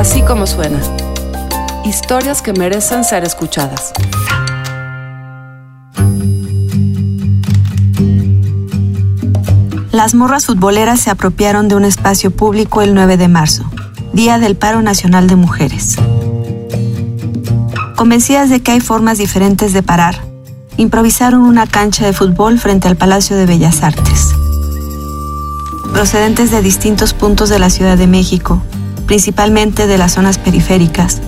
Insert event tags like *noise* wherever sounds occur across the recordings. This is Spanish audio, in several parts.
Así como suena. Historias que merecen ser escuchadas. Las morras futboleras se apropiaron de un espacio público el 9 de marzo, Día del Paro Nacional de Mujeres. Convencidas de que hay formas diferentes de parar, improvisaron una cancha de fútbol frente al Palacio de Bellas Artes. Procedentes de distintos puntos de la Ciudad de México, principalmente de las zonas periféricas,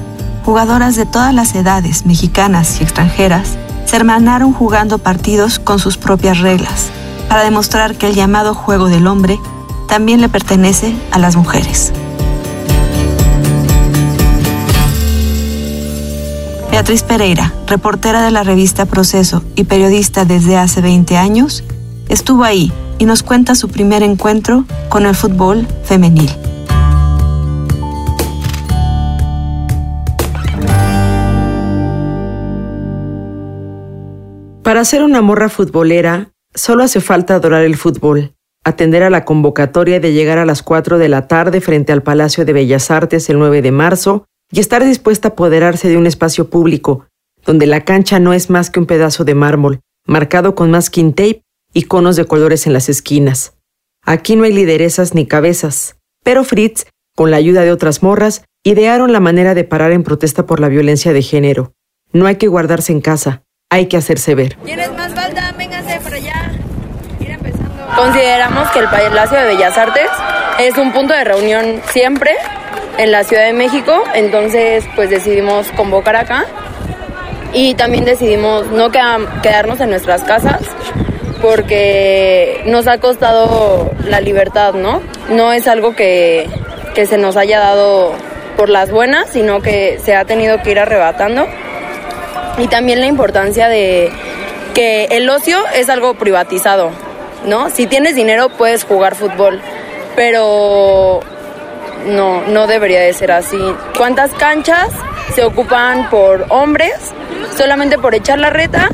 jugadoras de todas las edades, mexicanas y extranjeras, se hermanaron jugando partidos con sus propias reglas, para demostrar que el llamado juego del hombre también le pertenece a las mujeres. Beatriz Pereira, reportera de la revista Proceso y periodista desde hace 20 años, estuvo ahí y nos cuenta su primer encuentro con el fútbol femenil. Para ser una morra futbolera, solo hace falta adorar el fútbol, atender a la convocatoria de llegar a las 4 de la tarde frente al Palacio de Bellas Artes el 9 de marzo y estar dispuesta a apoderarse de un espacio público, donde la cancha no es más que un pedazo de mármol, marcado con masking tape y conos de colores en las esquinas. Aquí no hay lideresas ni cabezas, pero Fritz, con la ayuda de otras morras, idearon la manera de parar en protesta por la violencia de género. No hay que guardarse en casa, hay que hacerse ver. ¿Tienes más falta? Véngase para allá. Consideramos que el Palacio de Bellas Artes es un punto de reunión siempre en la Ciudad de México, entonces pues decidimos convocar acá y también decidimos no quedarnos en nuestras casas porque nos ha costado la libertad, ¿no? No es algo que, que se nos haya dado por las buenas, sino que se ha tenido que ir arrebatando. Y también la importancia de que el ocio es algo privatizado, ¿no? Si tienes dinero puedes jugar fútbol, pero no, no debería de ser así. ¿Cuántas canchas se ocupan por hombres solamente por echar la reta?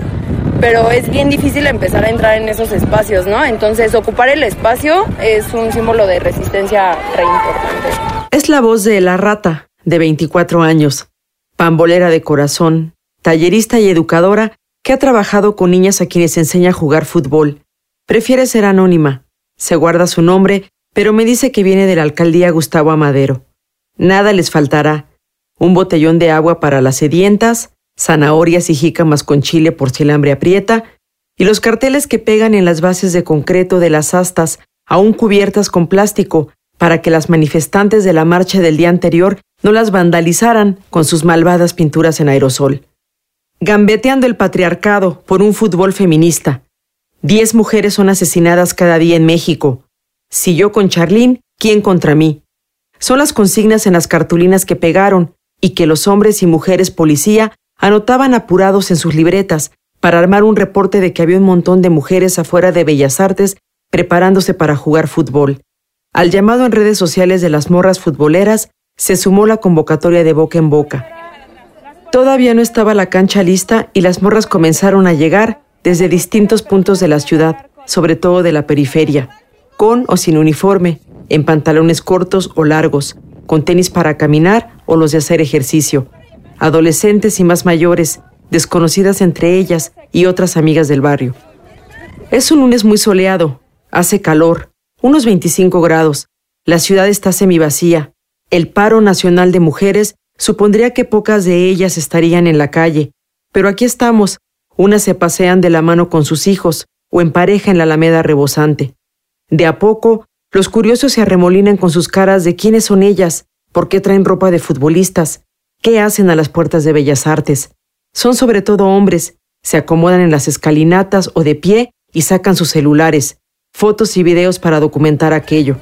Pero es bien difícil empezar a entrar en esos espacios, ¿no? Entonces, ocupar el espacio es un símbolo de resistencia re importante. Es la voz de La Rata, de 24 años, pambolera de corazón, tallerista y educadora que ha trabajado con niñas a quienes enseña a jugar fútbol. Prefiere ser anónima, se guarda su nombre pero me dice que viene de la alcaldía Gustavo Amadero. Nada les faltará. Un botellón de agua para las sedientas, zanahorias y jícamas con chile por si el hambre aprieta, y los carteles que pegan en las bases de concreto de las astas, aún cubiertas con plástico, para que las manifestantes de la marcha del día anterior no las vandalizaran con sus malvadas pinturas en aerosol. Gambeteando el patriarcado por un fútbol feminista. Diez mujeres son asesinadas cada día en México. Si yo con Charlín, ¿quién contra mí? Son las consignas en las cartulinas que pegaron y que los hombres y mujeres policía anotaban apurados en sus libretas para armar un reporte de que había un montón de mujeres afuera de Bellas Artes preparándose para jugar fútbol. Al llamado en redes sociales de las morras futboleras se sumó la convocatoria de boca en boca. Todavía no estaba la cancha lista y las morras comenzaron a llegar desde distintos puntos de la ciudad, sobre todo de la periferia con o sin uniforme, en pantalones cortos o largos, con tenis para caminar o los de hacer ejercicio, adolescentes y más mayores, desconocidas entre ellas y otras amigas del barrio. Es un lunes muy soleado, hace calor, unos 25 grados, la ciudad está semivacía, el paro nacional de mujeres supondría que pocas de ellas estarían en la calle, pero aquí estamos, unas se pasean de la mano con sus hijos o en pareja en la alameda rebosante. De a poco, los curiosos se arremolinan con sus caras de quiénes son ellas, por qué traen ropa de futbolistas, qué hacen a las puertas de Bellas Artes. Son sobre todo hombres, se acomodan en las escalinatas o de pie y sacan sus celulares, fotos y videos para documentar aquello.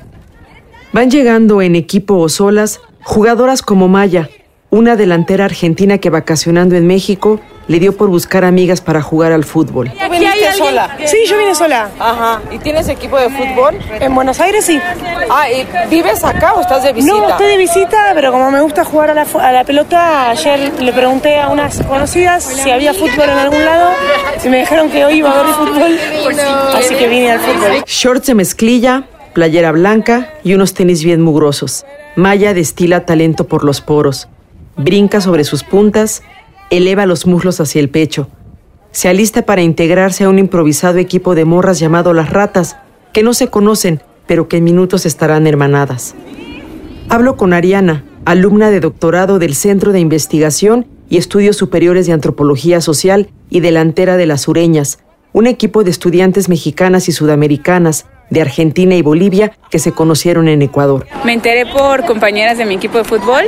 Van llegando en equipo o solas jugadoras como Maya, una delantera argentina que vacacionando en México le dio por buscar amigas para jugar al fútbol. ¿Tú viniste sola? Sí, yo vine sola. Ajá. ¿Y tienes equipo de fútbol? En Buenos Aires sí. Ah, ¿y vives acá o estás de visita? No, estoy de visita, pero como me gusta jugar a la, a la pelota, ayer le pregunté a unas conocidas si había fútbol en algún lado y me dijeron que hoy iba a haber fútbol. Así que vine al fútbol. Shorts de mezclilla, playera blanca y unos tenis bien mugrosos. Maya destila talento por los poros. Brinca sobre sus puntas, eleva los muslos hacia el pecho. Se alista para integrarse a un improvisado equipo de morras llamado Las Ratas, que no se conocen, pero que en minutos estarán hermanadas. Hablo con Ariana, alumna de doctorado del Centro de Investigación y Estudios Superiores de Antropología Social y delantera de las Sureñas, un equipo de estudiantes mexicanas y sudamericanas de Argentina y Bolivia que se conocieron en Ecuador. Me enteré por compañeras de mi equipo de fútbol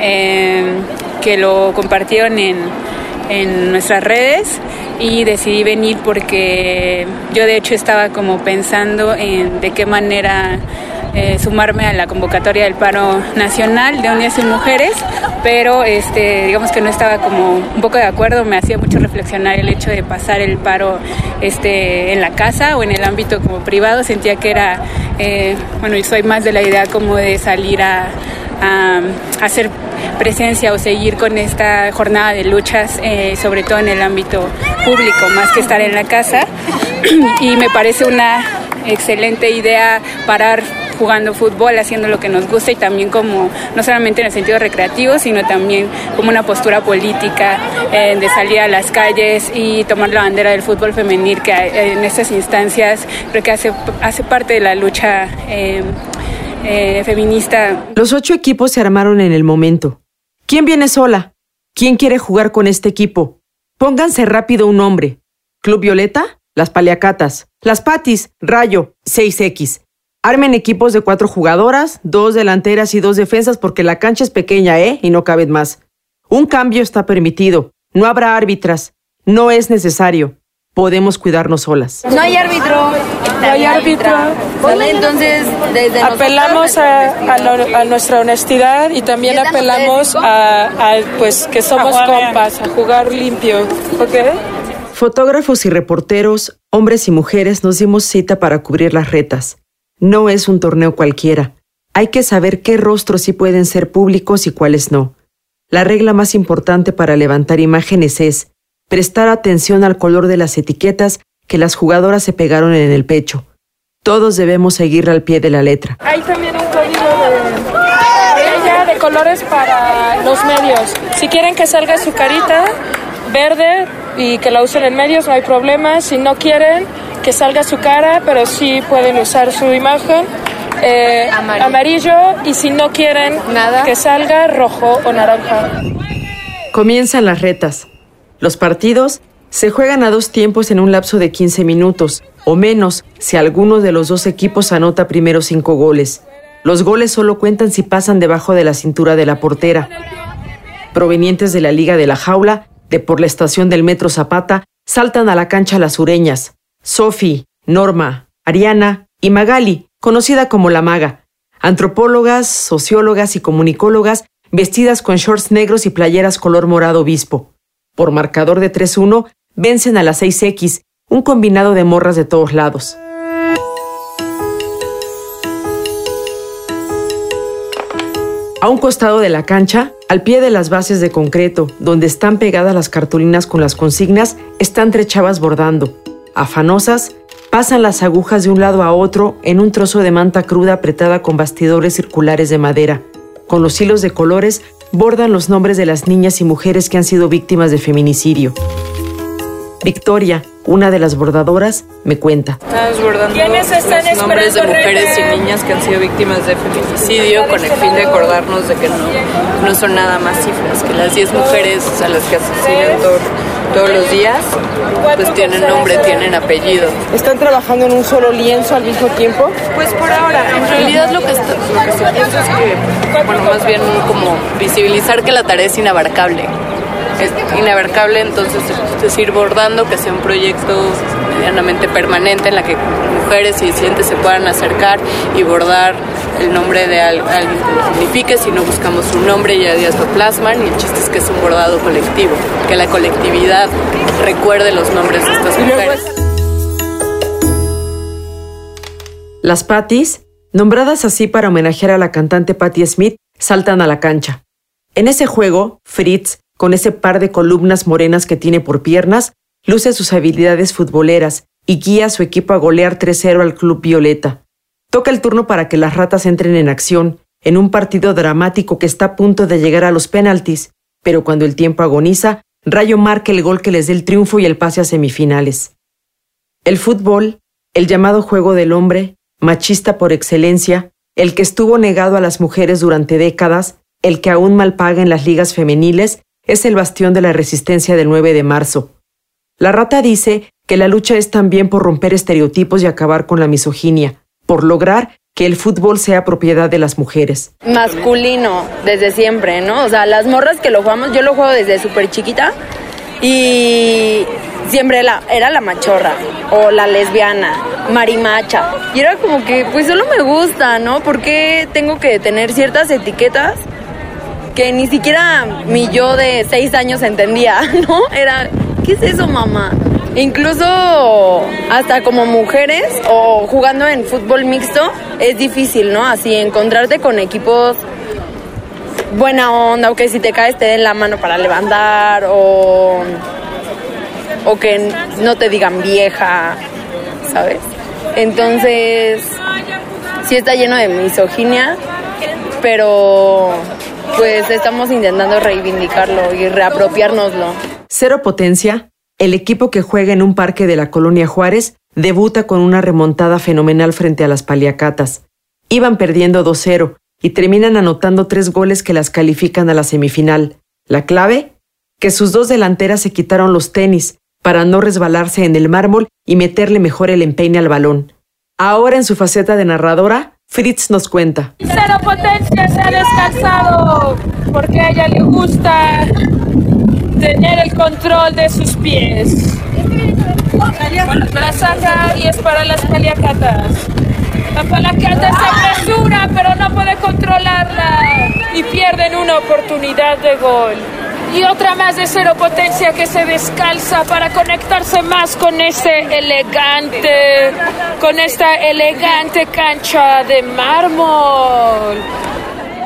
eh, que lo compartieron en, en nuestras redes y decidí venir porque yo de hecho estaba como pensando en de qué manera eh, sumarme a la convocatoria del paro nacional de Unidas y Mujeres, pero este, digamos que no estaba como un poco de acuerdo, me hacía mucho reflexionar el hecho de pasar el paro este, en la casa o en el ámbito como privado, sentía que era, eh, bueno, y soy más de la idea como de salir a, a, hacer presencia o seguir con esta jornada de luchas, eh, sobre todo en el ámbito público, más que estar en la casa. *clears throat* y me parece una excelente idea parar jugando fútbol, haciendo lo que nos gusta y también como, no solamente en el sentido recreativo, sino también como una postura política eh, de salir a las calles y tomar la bandera del fútbol femenil que en estas instancias creo que hace, hace parte de la lucha eh, eh, feminista. Los ocho equipos se armaron en el momento. ¿Quién viene sola? ¿Quién quiere jugar con este equipo? Pónganse rápido un nombre. Club Violeta, las Paliacatas. Las Patis, Rayo, 6X. Armen equipos de cuatro jugadoras, dos delanteras y dos defensas porque la cancha es pequeña, ¿eh? Y no caben más. Un cambio está permitido. No habrá árbitras. No es necesario. Podemos cuidarnos solas. No hay árbitro. No hay árbitro. Entonces, desde Apelamos a, a nuestra honestidad y también ¿Y están apelamos a, a, pues que somos compas, a jugar limpio. ¿Ok? Fotógrafos y reporteros, hombres y mujeres, nos dimos cita para cubrir las retas. No es un torneo cualquiera. Hay que saber qué rostros sí pueden ser públicos y cuáles no. La regla más importante para levantar imágenes es prestar atención al color de las etiquetas que las jugadoras se pegaron en el pecho. Todos debemos seguirla al pie de la letra. Hay también un código de, ella de colores para los medios. Si quieren que salga su carita verde y que la usen en medios, no hay problema. Si no quieren que salga su cara, pero sí pueden usar su imagen. eh, Amarillo. amarillo y si no quieren Nada. que salga rojo o naranja. Comienzan las retas. Los partidos se juegan a dos tiempos en un lapso de 15 minutos, o menos si alguno de los dos equipos anota primero cinco goles. Los goles solo cuentan si pasan debajo de la cintura de la portera. Provenientes de la Liga de la Jaula, de por la estación del Metro Zapata, saltan a la cancha las sureñas. Sofi, Norma, Ariana y Magali, conocida como la maga. Antropólogas, sociólogas y comunicólogas vestidas con shorts negros y playeras color morado obispo. Por marcador de 3-1, vencen a las 6X, un combinado de morras de todos lados. A un costado de la cancha, al pie de las bases de concreto, donde están pegadas las cartulinas con las consignas, están tres chavas bordando. Afanosas, pasan las agujas de un lado a otro en un trozo de manta cruda apretada con bastidores circulares de madera. Con los hilos de colores, bordan los nombres de las niñas y mujeres que han sido víctimas de feminicidio. Victoria, una de las bordadoras, me cuenta. ¿Quiénes están los nombres de mujeres y niñas que han sido víctimas de feminicidio con el fin de acordarnos de que no, no son nada más cifras, que las 10 mujeres a las que asesinan to- todos los días pues tienen nombre, tienen apellido. ¿Están trabajando en un solo lienzo al mismo tiempo? Pues por ahora, en realidad lo que, está, lo que se piensa es que, bueno, más bien como visibilizar que la tarea es inabarcable. Es inabarcable, entonces, es decir, bordando, que sea un proyecto medianamente permanente en la que mujeres y disidentes se puedan acercar y bordar el nombre de al- alguien que lo signifique, si no buscamos un nombre y a días lo plasman y el chiste es que es un bordado colectivo, que la colectividad recuerde los nombres de estas mujeres. Las Patties, nombradas así para homenajear a la cantante Patti Smith, saltan a la cancha. En ese juego, Fritz, con ese par de columnas morenas que tiene por piernas, luce sus habilidades futboleras y guía a su equipo a golear 3-0 al Club Violeta. Toca el turno para que las ratas entren en acción, en un partido dramático que está a punto de llegar a los penaltis, pero cuando el tiempo agoniza, Rayo marca el gol que les dé el triunfo y el pase a semifinales. El fútbol, el llamado juego del hombre, machista por excelencia, el que estuvo negado a las mujeres durante décadas, el que aún mal paga en las ligas femeniles, es el bastión de la resistencia del 9 de marzo. La rata dice que la lucha es también por romper estereotipos y acabar con la misoginia, por lograr que el fútbol sea propiedad de las mujeres. Masculino, desde siempre, ¿no? O sea, las morras que lo jugamos, yo lo juego desde súper chiquita y siempre la, era la machorra o la lesbiana, marimacha. Y era como que, pues solo me gusta, ¿no? Porque tengo que tener ciertas etiquetas que ni siquiera mi yo de seis años entendía, *laughs* ¿no? Era, ¿qué es eso, mamá? Incluso hasta como mujeres o jugando en fútbol mixto es difícil, ¿no? Así encontrarte con equipos buena onda o que si te caes te den la mano para levantar o, o que no te digan vieja, ¿sabes? Entonces, sí está lleno de misoginia, pero pues estamos intentando reivindicarlo y reapropiárnoslo. Cero Potencia el equipo que juega en un parque de la colonia Juárez debuta con una remontada fenomenal frente a las paliacatas. Iban perdiendo 2-0 y terminan anotando tres goles que las califican a la semifinal. La clave, que sus dos delanteras se quitaron los tenis para no resbalarse en el mármol y meterle mejor el empeine al balón. Ahora en su faceta de narradora, Fritz nos cuenta. Cero Potencia se ha descansado porque a ella le gusta tener el control de sus pies. La saca y es para las paliacatas. La paliacata se apresura, pero no puede controlarla y pierden una oportunidad de gol. Y otra más de cero potencia que se descalza para conectarse más con este elegante, con esta elegante cancha de mármol.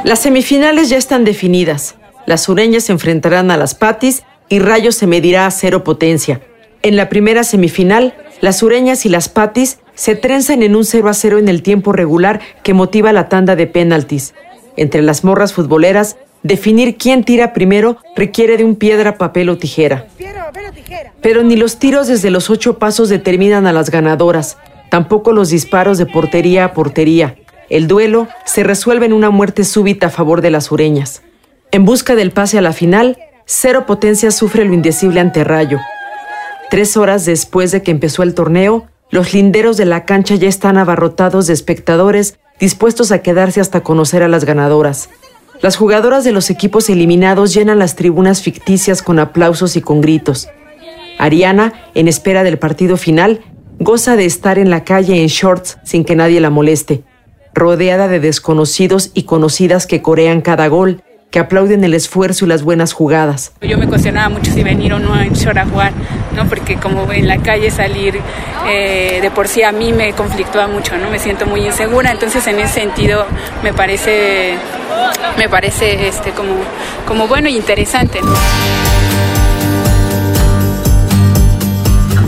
Las semifinales ya están definidas. Las sureñas se enfrentarán a las patis y Rayo se medirá a cero potencia. En la primera semifinal, las sureñas y las patis se trenzan en un 0 a 0 en el tiempo regular que motiva la tanda de penaltis. Entre las morras futboleras, definir quién tira primero requiere de un piedra, papel o tijera. Pero ni los tiros desde los ocho pasos determinan a las ganadoras, tampoco los disparos de portería a portería. El duelo se resuelve en una muerte súbita a favor de las sureñas. En busca del pase a la final, Cero Potencia sufre lo indecible ante Rayo. Tres horas después de que empezó el torneo, los linderos de la cancha ya están abarrotados de espectadores dispuestos a quedarse hasta conocer a las ganadoras. Las jugadoras de los equipos eliminados llenan las tribunas ficticias con aplausos y con gritos. Ariana, en espera del partido final, goza de estar en la calle en shorts sin que nadie la moleste, rodeada de desconocidos y conocidas que corean cada gol que aplauden el esfuerzo y las buenas jugadas. Yo me cuestionaba mucho si venir o no en short a jugar, ¿no? porque como en la calle salir eh, de por sí a mí me conflictúa mucho, ¿no? me siento muy insegura, entonces en ese sentido me parece, me parece este, como, como bueno y interesante.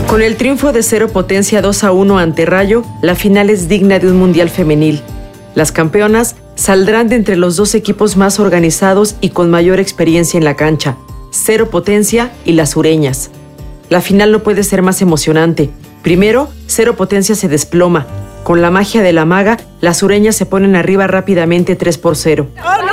Con el triunfo de Cero Potencia 2 a 1 ante Rayo, la final es digna de un Mundial femenil. Las campeonas saldrán de entre los dos equipos más organizados y con mayor experiencia en la cancha, Cero Potencia y las Sureñas. La final no puede ser más emocionante. Primero, Cero Potencia se desploma. Con la magia de la maga, las sureñas se ponen arriba rápidamente 3 por 0. Maga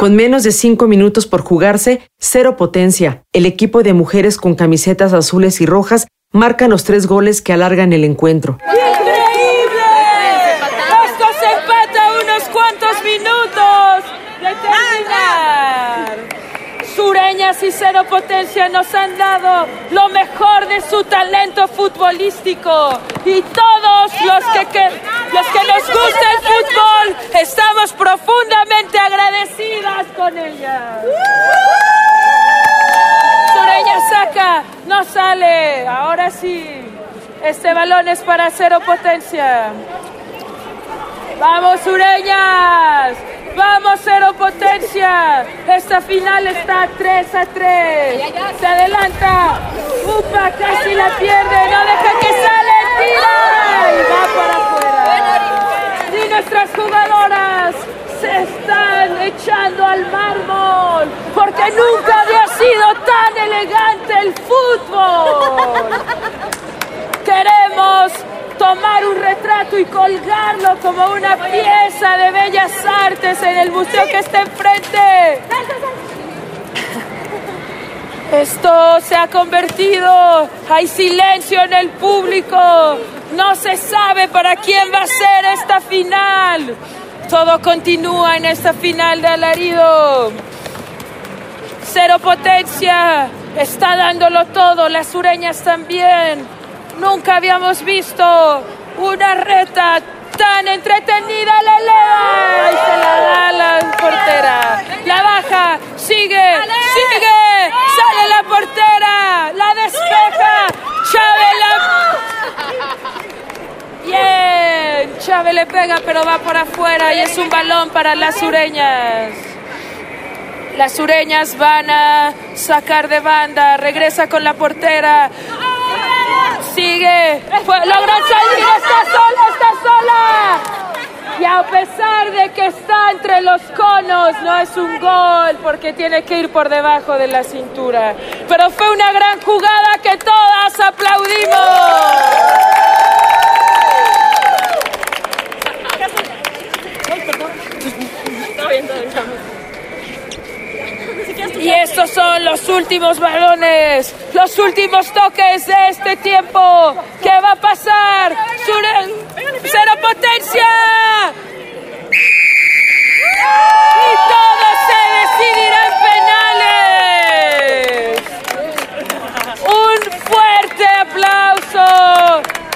Con menos de cinco minutos por jugarse, cero potencia. El equipo de mujeres con camisetas azules y rojas marcan los tres goles que alargan el encuentro. Y Cero Potencia nos han dado lo mejor de su talento futbolístico y todos los que, los que nos gusta el fútbol estamos profundamente agradecidas con ellas. Sureña saca, no sale, ahora sí. Este balón es para Cero Potencia. Vamos, Sureñas. Vamos, Cero Potencia. Esta final está 3 a 3. Se adelanta. Upa, casi la pierde. No deja que sale. Tira. Y va para afuera. Y nuestras jugadoras se están echando al mármol. Porque nunca había sido tan elegante el fútbol. Queremos tomar un retrato y colgarlo como una pieza de bellas artes en el museo que está enfrente. Esto se ha convertido, hay silencio en el público, no se sabe para quién va a ser esta final. Todo continúa en esta final de alarido. Cero potencia, está dándolo todo, las sureñas también. Nunca habíamos visto una reta tan entretenida. La eleva y se la da a la portera. La baja, sigue, sigue, sale la portera, la despeja. Chávez la... Bien, Chávez le pega pero va por afuera y es un balón para las sureñas. Las sureñas van a sacar de banda, regresa con la portera. Sigue, logran salir, está sola, está sola. Y a pesar de que está entre los conos, no es un gol porque tiene que ir por debajo de la cintura. Pero fue una gran jugada que todas aplaudimos. Y estos son los últimos balones, los últimos toques de este tiempo. ¿Qué va a pasar? ¡Cero potencia! Y todo se decidirá en penales. Un fuerte aplauso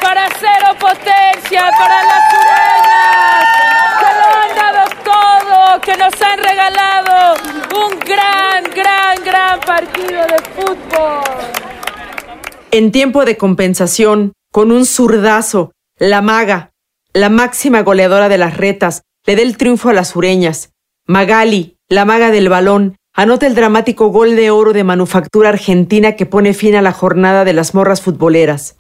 para Cero Potencia, para las sureñas, que lo han dado todo, que nos han regalado un gran, gran, gran partido de fútbol. En tiempo de compensación, con un zurdazo, la maga, la máxima goleadora de las retas, le da el triunfo a las sureñas. Magali, la maga del balón, anota el dramático gol de oro de manufactura argentina que pone fin a la jornada de las morras futboleras.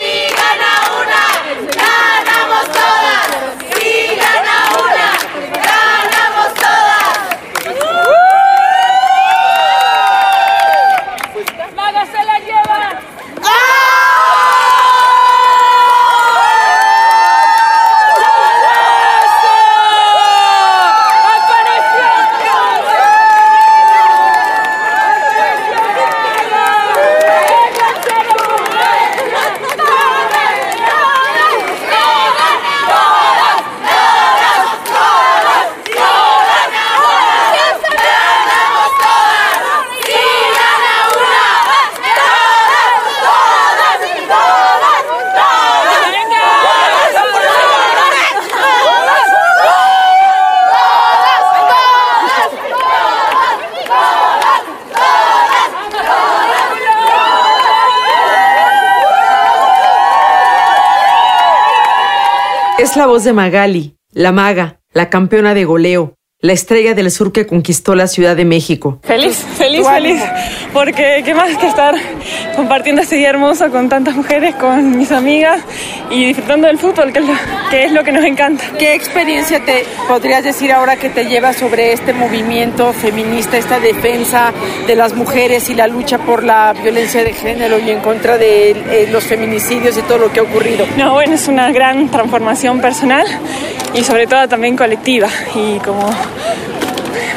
Es la voz de Magali, la maga, la campeona de goleo, la estrella del sur que conquistó la Ciudad de México. Feliz, feliz, feliz, porque qué más que estar compartiendo este día hermoso con tantas mujeres, con mis amigas y disfrutando del fútbol, que es lo que, es lo que nos encanta. ¿Qué experiencia te podrías decir ahora que te lleva sobre este movimiento feminista, esta defensa de las mujeres y la lucha por la violencia de género y en contra de eh, los feminicidios y todo lo que ha ocurrido? No, bueno, es una gran transformación personal y sobre todo también colectiva y como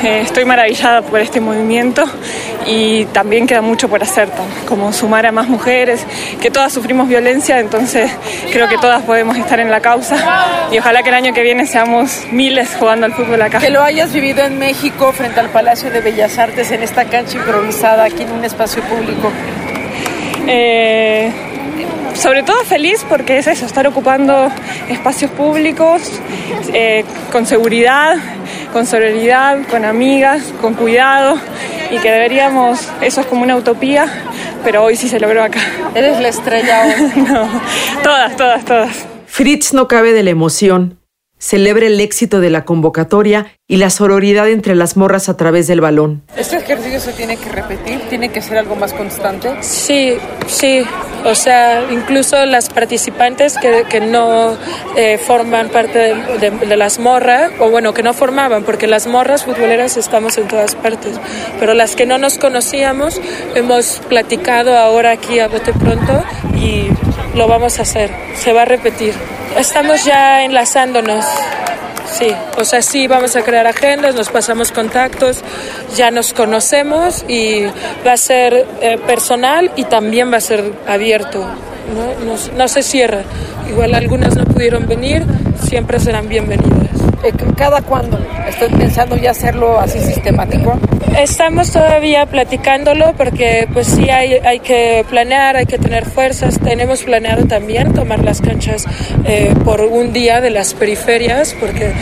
estoy maravillada por este movimiento y también queda mucho por hacer, como sumar a más mujeres, que todas sufrimos violencia, entonces creo que todas podemos estar en la causa y ojalá que el año que viene seamos miles jugando al fútbol acá. Que lo hayas vivido en México frente al Palacio de Bellas Artes en esta cancha improvisada aquí en un espacio público. Eh, sobre todo feliz porque es eso, estar ocupando espacios públicos eh, con seguridad, con solidaridad, con amigas, con cuidado y que deberíamos, eso es como una utopía, pero hoy sí se logró acá. ¿Eres la estrella hoy? *laughs* no, todas, todas, todas. Fritz no cabe de la emoción. Celebra el éxito de la convocatoria y la sororidad entre las morras a través del balón. ¿Este ejercicio se tiene que repetir? ¿Tiene que ser algo más constante? Sí, sí. O sea, incluso las participantes que, que no eh, forman parte de, de, las morras, o bueno, que no formaban, porque las morras futboleras estamos en todas partes, pero las que no nos conocíamos, hemos platicado ahora aquí a bote pronto y lo vamos a hacer, se va a repetir. Estamos ya enlazándonos. Sí, o sea, sí, vamos a crear agendas, nos pasamos contactos, ya nos conocemos y va a ser eh, personal y también va a ser abierto, ¿no? No, no se cierra. Igual algunas no pudieron venir, siempre serán bienvenidas. Eh, ¿Cada cuándo? ¿Estoy pensando ya hacerlo así sistemático? Estamos todavía platicándolo porque pues sí hay, hay que planear, hay que tener fuerzas. Tenemos planeado también tomar las canchas eh, por un día de las periferias porque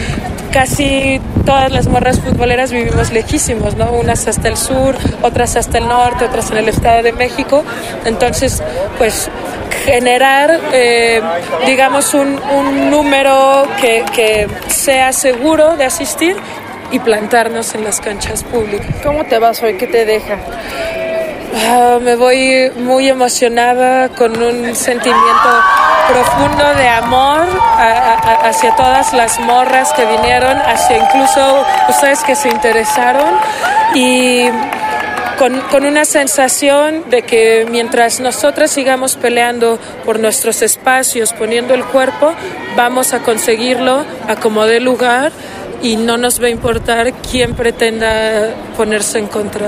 casi todas las morras futboleras vivimos lejísimos, ¿no? Unas hasta el sur, otras hasta el norte, otras en el Estado de México. Entonces, pues generar, eh, digamos, un, un número que, que sea seguro de asistir y plantarnos en las canchas públicas. ¿Cómo te vas hoy? ¿Qué te deja? Uh, me voy muy emocionada con un sentimiento profundo de amor a, a, hacia todas las morras que vinieron, hacia incluso ustedes que se interesaron y con, una sensación de que mientras nosotras sigamos peleando por nuestros espacios, poniendo el cuerpo, vamos a conseguirlo a como dé lugar y no nos va a importar quién pretenda ponerse en contra.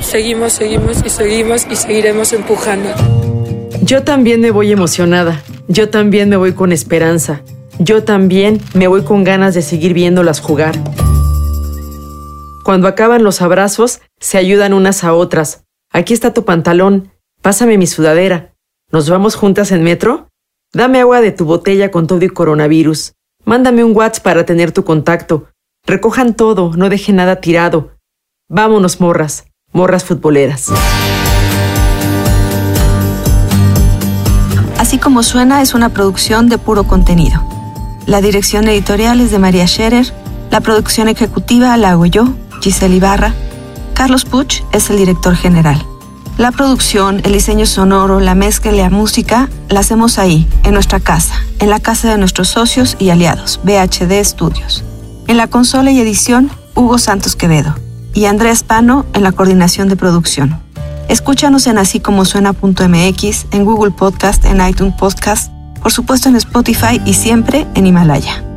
Seguimos, seguimos y seguimos y seguiremos empujando. Yo también me voy emocionada, yo también me voy con esperanza, yo también me voy con ganas de seguir viéndolas jugar. Cuando acaban los abrazos, se ayudan unas a otras. Aquí está tu pantalón, pásame mi sudadera. ¿Nos vamos juntas en metro? Dame agua de tu botella con todo y coronavirus. Mándame un WhatsApp para tener tu contacto. Recojan todo, no dejen nada tirado. Vámonos, morras, morras futboleras. Así como suena es una producción de puro contenido. La dirección editorial es de María Scherer, la producción ejecutiva la hago yo, Giselle Ibarra. Carlos Puch es el director general. La producción, el diseño sonoro, la mezcla y la música la hacemos ahí, en nuestra casa, en la casa de nuestros socios y aliados, BHD Studios. En la consola y edición, Hugo Santos Quevedo y Andrés Pano en la coordinación de producción. Escúchanos en así como suena.mx, en Google Podcast, en iTunes Podcast, por supuesto en Spotify y siempre en Himalaya.